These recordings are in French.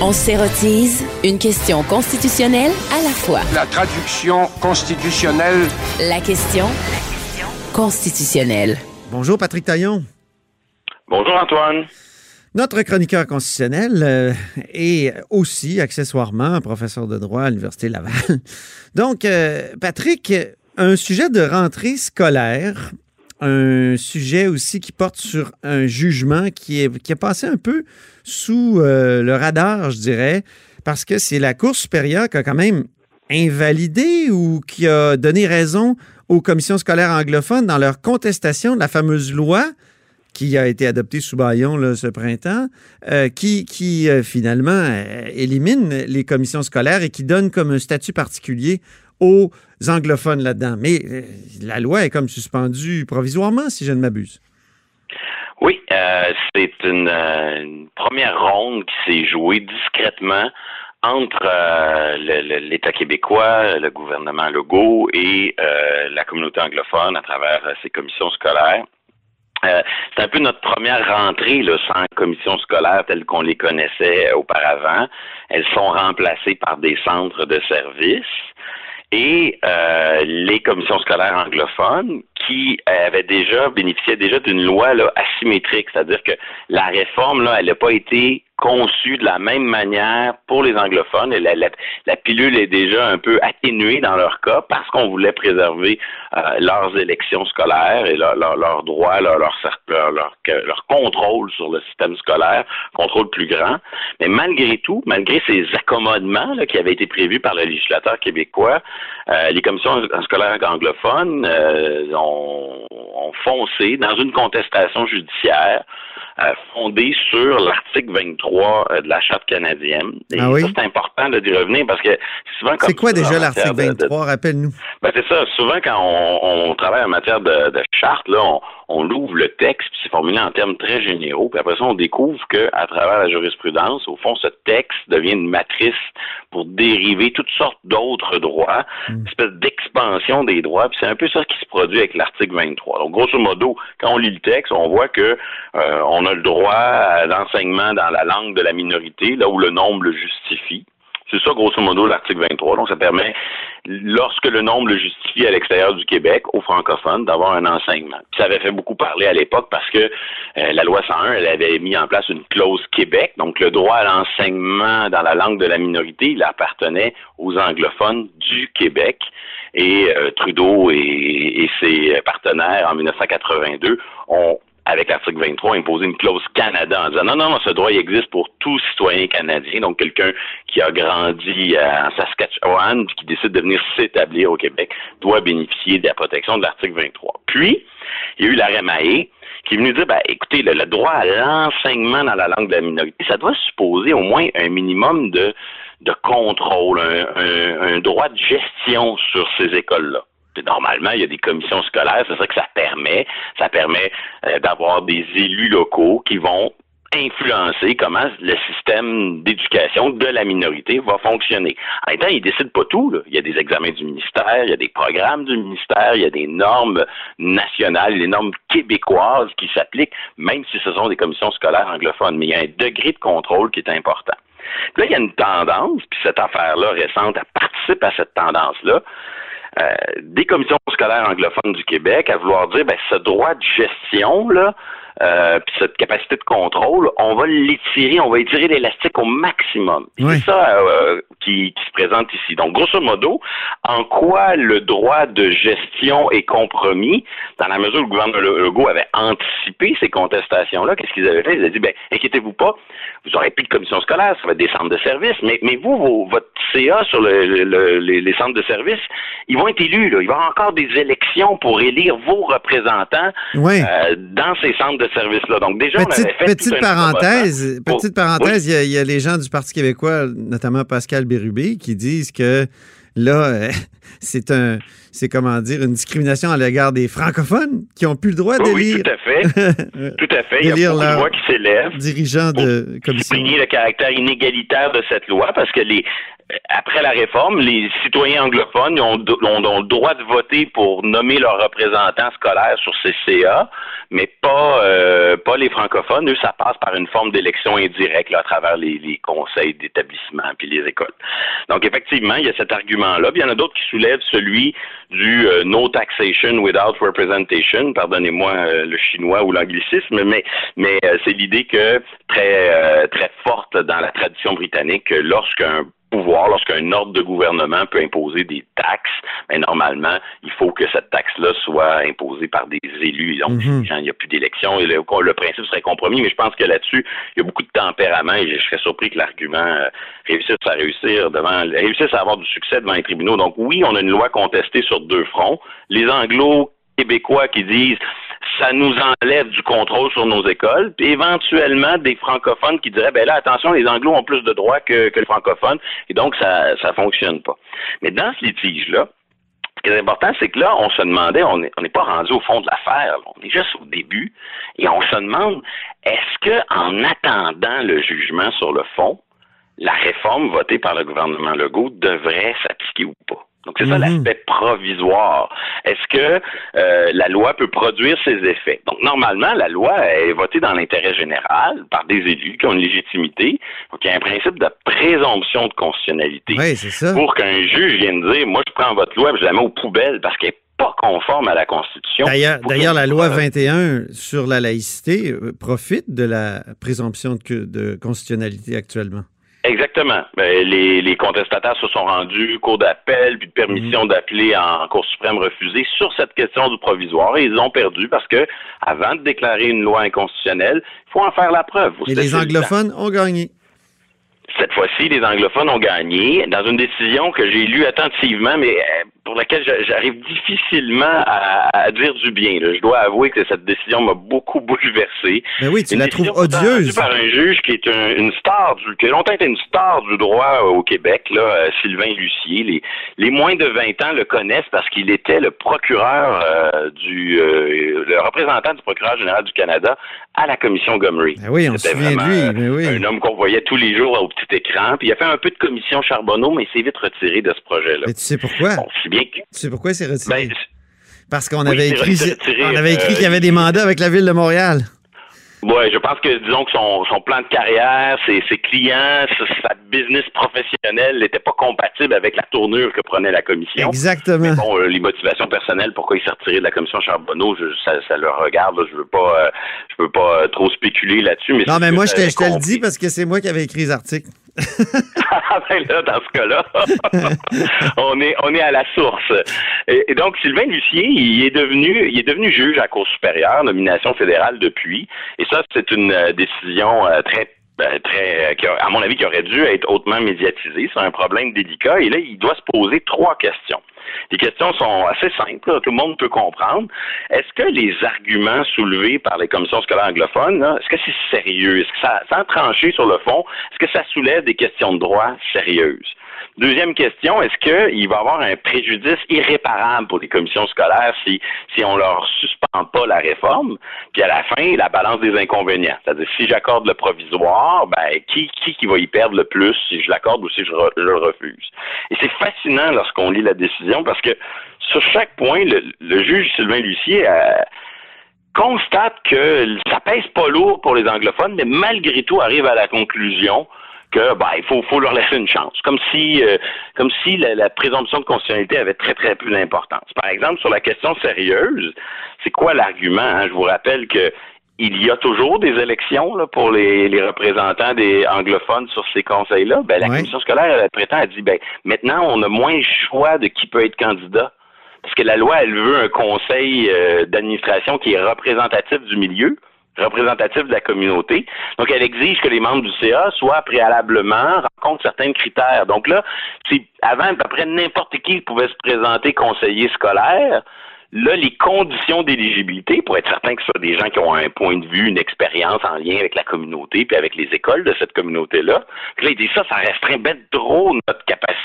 On s'érotise une question constitutionnelle à la fois. La traduction constitutionnelle. La question constitutionnelle. Bonjour Patrick Taillon. Bonjour Antoine. Notre chroniqueur constitutionnel euh, est aussi, accessoirement, professeur de droit à l'Université Laval. Donc, euh, Patrick, un sujet de rentrée scolaire, un sujet aussi qui porte sur un jugement qui est, passé un peu sous euh, le radar, je dirais, parce que c'est la Cour supérieure qui a quand même invalidé ou qui a donné raison aux commissions scolaires anglophones dans leur contestation de la fameuse loi qui a été adoptée sous Bayon ce printemps, euh, qui, euh, finalement élimine les commissions scolaires et qui donne comme un statut particulier aux anglophones là-dedans. Mais la loi est comme suspendue provisoirement, si je ne m'abuse. Oui, c'est une, une, première ronde qui s'est jouée discrètement entre euh, l'État québécois, le gouvernement Legault et euh, la communauté anglophone à travers euh, ces commissions scolaires. c'est un peu notre première rentrée là, sans commissions scolaires telles qu'on les connaissait auparavant. Elles sont remplacées par des centres de services et les commissions scolaires anglophones qui avaient déjà bénéficié déjà d'une loi là, asymétrique, c'est-à-dire que la réforme là, elle n'a pas été conçu de la même manière pour les anglophones. Et la, la, pilule est déjà un peu atténuée dans leur cas parce qu'on voulait préserver euh, leurs élections scolaires et leurs leur, leur droits, leur, contrôle sur le système scolaire, contrôle plus grand. Mais malgré tout, malgré ces accommodements là, qui avaient été prévus par le législateur québécois, euh, les commissions scolaires anglophones euh, ont, ont foncé dans une contestation judiciaire fondée sur l'article 23 euh, de la Charte canadienne. Et ah oui? ça, c'est important d'y revenir parce que souvent C'est quoi déjà l'article 23? Rappelle-nous. Ben, c'est ça. Souvent, quand on, on, travaille en matière de, de charte, là, on, on l'ouvre le texte, puis c'est formulé en termes très généraux, puis après ça, on découvre qu'à travers la jurisprudence, au fond, ce texte devient une matrice pour dériver toutes sortes d'autres droits, mm. une espèce d'expansion des droits, puis c'est un peu ça qui se produit avec l'article 23. Donc, grosso modo, quand on lit le texte, on voit que euh, on a le droit à l'enseignement dans la langue de la minorité, là où le nombre le justifie. C'est ça, grosso modo, l'article 23. Donc, ça permet, lorsque le nombre le justifie à l'extérieur du Québec, aux francophones, d'avoir un enseignement. Puis ça avait fait beaucoup parler à l'époque parce que euh, la loi 101, elle avait mis en place une clause Québec. Donc, le droit à l'enseignement dans la langue de la minorité, il appartenait aux anglophones du Québec. Et euh, Trudeau et, et ses partenaires, en 1982, ont avec l'article 23, imposer une clause Canada en disant non, non, non, ce droit existe pour tout citoyen canadien, donc quelqu'un qui a grandi en Saskatchewan qui décide de venir s'établir au Québec doit bénéficier de la protection de l'article 23. Puis, il y a eu l'arrêt Mahé qui est venu dire, ben, écoutez, le, droit à l'enseignement dans la langue de la minorité, ça doit supposer au moins un minimum de, de contrôle, un droit de gestion sur ces écoles-là normalement, il y a des commissions scolaires, c'est ça que ça permet. Ça permet euh, d'avoir des élus locaux qui vont influencer comment le système d'éducation de la minorité va fonctionner. En même temps, ils décident pas tout. Là. Il y a des examens du ministère, il y a des programmes du ministère, il y a des normes nationales, les normes québécoises qui s'appliquent, même si ce sont des commissions scolaires anglophones. Mais il y a un degré de contrôle qui est important. Puis là, il y a une tendance, puis cette affaire-là récente, elle participe à cette tendance-là. Euh, des commissions scolaires anglophones du Québec à vouloir dire ben ce droit de gestion là euh, puis cette capacité de contrôle, on va l'étirer, on va étirer l'élastique au maximum. C'est ça euh, qui, qui, se présente ici. Donc, grosso modo, en quoi le droit de gestion est compromis, dans la mesure où le gouvernement Legault avait anticipé ces contestations-là, qu'est-ce qu'ils avaient fait? Ils avaient dit, ben, inquiétez-vous pas, vous aurez plus de commission scolaire, ça va être des centres de services, mais, mais vous, vos, votre CA sur le, le, les, les, centres de services, ils vont être élus, là. Il va y avoir encore des élections pour élire vos représentants oui. euh, dans ces centres de service-là. Donc déjà, petite, on avait petite parenthèse, petite parenthèse, il, y a, les gens du Parti québécois, notamment Pascal Bérubé, qui disent que là, euh, c'est un, c'est comment dire, une discrimination à l'égard des francophones qui ont plus le droit de lire. Oui, tout à fait. tout à fait. Il y a beaucoup de voix qui s'élèvent. Dirigeants de commission. le caractère inégalitaire de cette loi parce que les, après la réforme, les citoyens anglophones ont, le droit de voter pour nommer leurs représentants scolaires sur ces CA, mais pas euh, pas les francophones. Eux, ça passe par une forme d'élection indirecte à travers les, conseils d'établissement puis les écoles. Donc effectivement, il y a cet argument-là. il y en a d'autres qui soulèvent celui du euh, no taxation without representation. Pardonnez-moi euh, le chinois ou l'anglicisme, mais mais c'est l'idée que très très forte dans la tradition britannique, lorsqu'un pouvoir, lorsqu'un ordre de gouvernement peut imposer des taxes, mais normalement, il faut que cette taxe-là soit imposée par des élus. Donc, mhm. il n'y a plus d'élection et le, principe serait compromis, mais je pense que là-dessus, il y a beaucoup de tempérament et je serais surpris que l'argument euh, réussisse à réussir devant, réussisse à avoir du succès devant les tribunaux. Donc, oui, on a une loi contestée sur deux fronts. Les anglo québécois qui disent ça nous enlève du contrôle sur nos écoles, puis éventuellement des francophones qui diraient ben là attention les anglos ont plus de droits que, les francophones et donc ça ça fonctionne pas. Mais dans ce litige là, ce qui est important, c'est que là, on se demandait, on n'est pas rendu au fond de l'affaire, on est juste au début, et on se demande, est-ce que en attendant le jugement sur le fond, la réforme votée par le gouvernement Legault devrait s'appliquer ou pas? Donc, c'est ça mhm. l'aspect provisoire. Est-ce que euh, la loi peut produire ses effets? Donc, normalement, la loi est votée dans l'intérêt général par des élus qui ont une légitimité. Donc, il y a un principe de présomption de constitutionnalité. Oui, c'est ça. Pour qu'un juge vienne dire, moi, je prends votre loi et je la mets aux poubelles parce qu'elle n'est pas conforme à la Constitution. D'ailleurs, la loi 21 sur la laïcité euh, profite de la présomption de constitutionnalité actuellement. Exactement. Ben, les, les, contestataires se sont rendus, cours d'appel, puis de permission mhm. d'appeler en Cour suprême refusée sur cette question du provisoire et ils ont perdu parce que avant de déclarer une loi inconstitutionnelle, il faut en faire la preuve. Et les anglophones ont gagné. Cette fois-ci, les anglophones ont gagné dans une décision que j'ai lue attentivement, mais euh, pour laquelle j'arrive difficilement à, dire du bien. Je dois avouer que cette décision m'a beaucoup bouleversé. Mais oui, tu la trouves odieuse. par un juge qui est une star, du, qui a longtemps été une star du droit au Québec, là, euh, Sylvain Lucier. Les, les moins de 20 ans le connaissent parce qu'il était le procureur euh, du, euh, le représentant du procureur général du Canada à la commission Gomery. Ben oui, on se souvient de lui. oui. Un homme qu'on voyait tous les jours au petit écran. Puis il a fait un peu de commission Charbonneau, mais il s'est vite retiré de ce projet-là. Mais tu sais pourquoi? Tu sais pourquoi c'est retiré? Ben, Parce qu'on avait, écrit, on avait écrit qu'il y avait des mandats avec la ville de Montréal. Oui, je pense que, disons que son, son plan de carrière, ses, ses clients, sa, business professionnelle n'était pas compatible avec la tournure que prenait la commission. Exactement. bon, euh, les motivations personnelles, pourquoi il s'est retiré de la commission Charbonneau, je, ça, ça le regarde. je veux pas, euh, je veux pas euh, trop spéculer là-dessus. Mais non, mais moi, je te, je te le dis parce que c'est moi qui avais écrit les articles. Ah, ben là, dans ce cas-là, on est on est à la source. Et, donc Sylvain Lucier, il est devenu il est devenu juge à la Cour supérieure, nomination fédérale depuis. Et ça, c'est une euh, décision euh, très ben, très, à mon avis, qui aurait dû être hautement médiatisée. C'est un problème délicat. Et là, il doit se poser trois questions. Les questions sont assez simples, tout le monde peut comprendre. Est-ce que les arguments soulevés par les commissions scolaires anglophones, est-ce que c'est sérieux? Est-ce que ça, sans trancher sur le fond, est-ce que ça soulève des questions de droit sérieuses? Deuxième question, est-ce qu'il va y avoir un préjudice irréparable pour les commissions scolaires si, si on leur suspend pas la réforme? Puis à la fin, la balance des inconvénients? C'est-à-dire, si j'accorde le provisoire, ben, qui, qui, qui va y perdre le plus si je l'accorde ou si je, le refuse? Et c'est fascinant lorsqu'on lit la décision parce que sur chaque point, le, juge Sylvain Lucier euh, constate que ça pèse pas lourd pour les anglophones, mais malgré tout arrive à la conclusion que ben, il faut, faut leur laisser une chance. Comme si euh, comme si la, présomption de constitutionnalité avait très, très peu d'importance. Par exemple, sur la question sérieuse, c'est quoi l'argument? Hein? Je vous rappelle que il y a toujours des élections là, pour les, les, représentants des anglophones sur ces conseils-là. Ben, la commission scolaire, elle prétend, elle dit ben maintenant, on a moins le choix de qui peut être candidat. Parce que la loi, elle veut un conseil euh, d'administration qui est représentatif du milieu représentatif de la communauté. Donc, elle exige que les membres du CA soient préalablement rencontrent certains critères. Donc là, avant, à peu près n'importe qui pouvait se présenter conseiller scolaire. Là, les conditions d'éligibilité, pour être certain que ce soit des gens qui ont un point de vue, une expérience en lien avec la communauté, puis avec les écoles de cette communauté-là, là, il dit ça, ça restreint bien trop notre capacité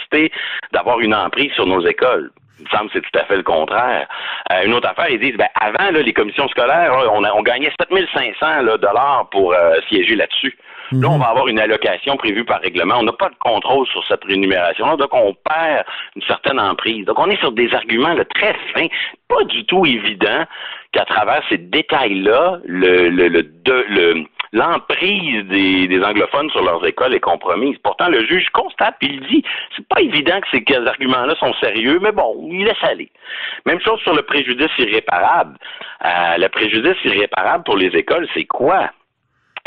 d'avoir une emprise sur nos écoles. Il me semble que c'est tout à fait le contraire. Euh, une autre affaire, ils disent, ben, avant, là, les commissions scolaires, on, a, on gagnait 7500 là, dollars pour euh, siéger là-dessus. Là, on va avoir une allocation prévue par règlement. On n'a pas de contrôle sur cette rémunération-là, donc on perd une certaine emprise. Donc, on est sur des arguments là, très fins, pas du tout évident qu'à travers ces détails-là, le, le, le, le l'emprise des, anglophones sur leurs écoles est compromise. Pourtant, le juge constate puis il dit c'est pas évident que ces arguments-là sont sérieux, mais bon, il laisse aller. Même chose sur le préjudice irréparable. Euh, le préjudice irréparable pour les écoles, c'est quoi?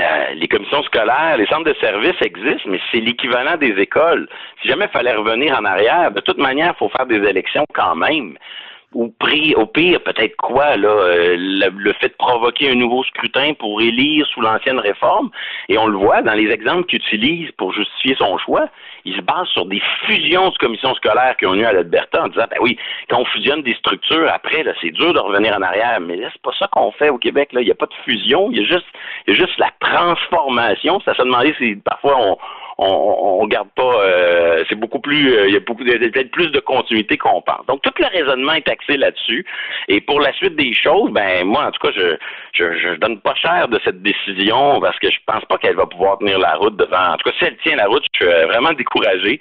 Euh, les commissions scolaires, les centres de services existent, mais c'est l'équivalent des écoles. Si jamais il fallait revenir en arrière, de toute manière, il faut faire des élections quand même ou au pire, peut-être quoi, là, euh, le, fait de provoquer un nouveau scrutin pour élire sous l'ancienne réforme, et on le voit dans les exemples qu'il utilise pour justifier son choix, il se base sur des fusions de commissions scolaires qui ont eu à l'Alberta en disant, ben oui, quand on fusionne des structures, après, là, c'est dur de revenir en arrière, mais là, c'est pas ça qu'on fait au Québec, là, il n'y a pas de fusion, il y a juste, il y a juste la transformation, ça se demandait si parfois on, on, on garde pas. Euh, c'est beaucoup plus. Euh, il y a beaucoup peut-être plus de continuité qu'on pense. Donc tout le raisonnement est axé là-dessus. Et pour la suite des choses, ben moi en tout cas, je je, je donne pas cher de cette décision parce que je pense pas qu'elle va pouvoir tenir la route devant. En tout cas, si elle tient la route, je suis euh, vraiment découragé.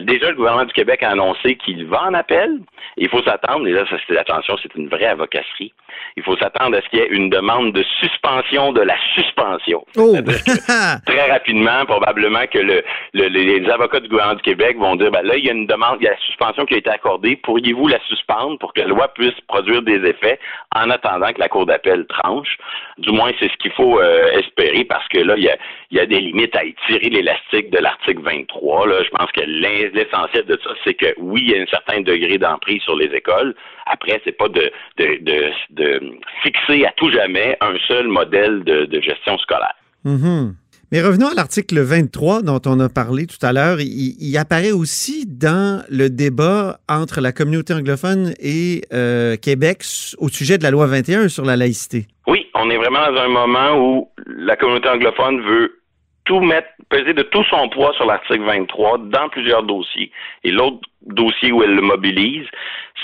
déjà, le gouvernement du Québec a annoncé qu'il va en appel. Il faut s'attendre. Et là, ça, attention, c'est une vraie avocasserie. Il faut s'attendre à ce qu'il y ait une demande de suspension de la suspension. Oh. Très rapidement, probablement que le, les avocats du gouvernement du Québec vont dire, ben là, il y a une demande, il y a la suspension qui a été accordée. Pourriez-vous la suspendre pour que la loi puisse produire des effets en attendant que la Cour d'appel tranche? Du moins, c'est ce qu'il faut euh, espérer parce que là, il y a, des limites à étirer l'élastique de l'article 23. Là. Je pense que l'essentiel de ça, c'est que oui, il y a un certain degré d'emprise sur les écoles. Après, c'est pas de, de, de, fixer à tout jamais un seul modèle de, de gestion scolaire. Mm-hmm. Mais revenons à l'article 23 dont on a parlé tout à l'heure. Il, apparaît aussi dans le débat entre la communauté anglophone et euh, Québec au sujet de la loi 21 sur la laïcité. Oui, on est vraiment dans un moment où la communauté anglophone veut tout mettre, peser de tout son poids sur l'article 23 dans plusieurs dossiers. Et l'autre dossier où elle le mobilise,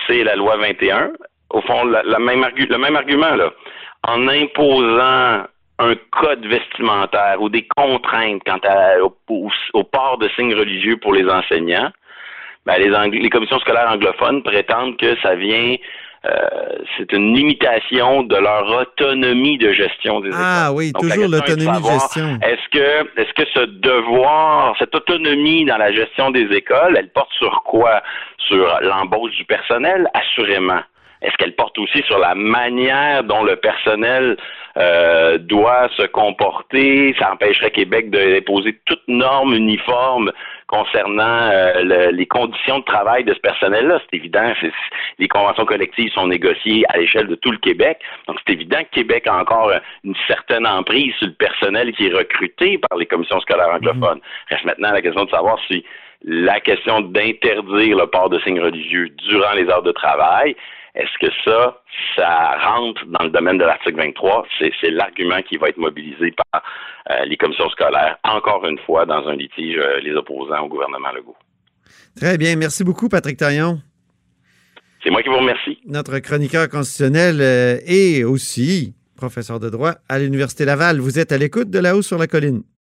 c'est la loi 21. Au fond, la, même le même argument, là. En imposant un code vestimentaire ou des contraintes quant au, port de signes religieux pour les enseignants, ben les, les commissions scolaires anglophones prétendent que ça vient euh, c'est une limitation de leur autonomie de gestion des écoles. Ah oui, toujours l'autonomie de, gestion. Est-ce que, est-ce que ce devoir, cette autonomie dans la gestion des écoles, elle porte sur quoi? Sur l'embauche du personnel, assurément. Est-ce qu'elle porte aussi sur la manière dont le personnel euh, doit se comporter? Ça empêcherait Québec d'imposer toute norme uniforme concernant euh, les conditions de travail de ce personnel-là. C'est évident, les conventions collectives sont négociées à l'échelle de tout le Québec. Donc, c'est évident que Québec a encore une certaine emprise sur le personnel qui est recruté par les commissions scolaires anglophones. Mm-hmm. Reste maintenant la question de savoir si la question d'interdire le port de signes religieux durant les heures de travail est-ce que ça, ça rentre dans le domaine de l'article 23? C'est l'argument qui va être mobilisé par euh, les commissions scolaires, encore une fois, dans un litige euh, les opposants au gouvernement Legault. Très bien. Merci beaucoup, Patrick Taillon. C'est moi qui vous remercie. Notre chroniqueur constitutionnel euh, et aussi professeur de droit à l'Université Laval. Vous êtes à l'écoute de là-haut sur la colline.